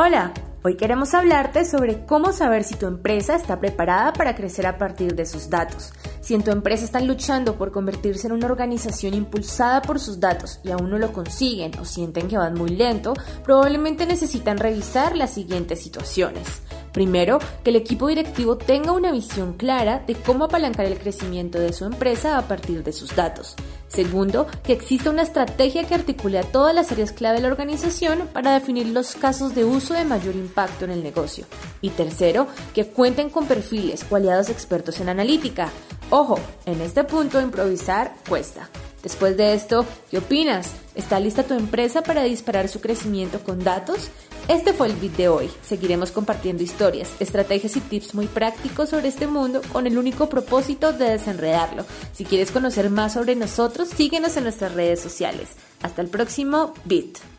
Hola, hoy queremos hablarte sobre cómo saber si tu empresa está preparada para crecer a partir de sus datos. Si en tu empresa están luchando por convertirse en una organización impulsada por sus datos y aún no lo consiguen o sienten que van muy lento, probablemente necesitan revisar las siguientes situaciones. Primero, que el equipo directivo tenga una visión clara de cómo apalancar el crecimiento de su empresa a partir de sus datos. Segundo, que exista una estrategia que articule a todas las áreas clave de la organización para definir los casos de uso de mayor impacto en el negocio. Y tercero, que cuenten con perfiles o aliados expertos en analítica. Ojo, en este punto improvisar cuesta. Después de esto, ¿qué opinas? ¿Está lista tu empresa para disparar su crecimiento con datos? Este fue el beat de hoy. Seguiremos compartiendo historias, estrategias y tips muy prácticos sobre este mundo con el único propósito de desenredarlo. Si quieres conocer más sobre nosotros, síguenos en nuestras redes sociales. Hasta el próximo beat.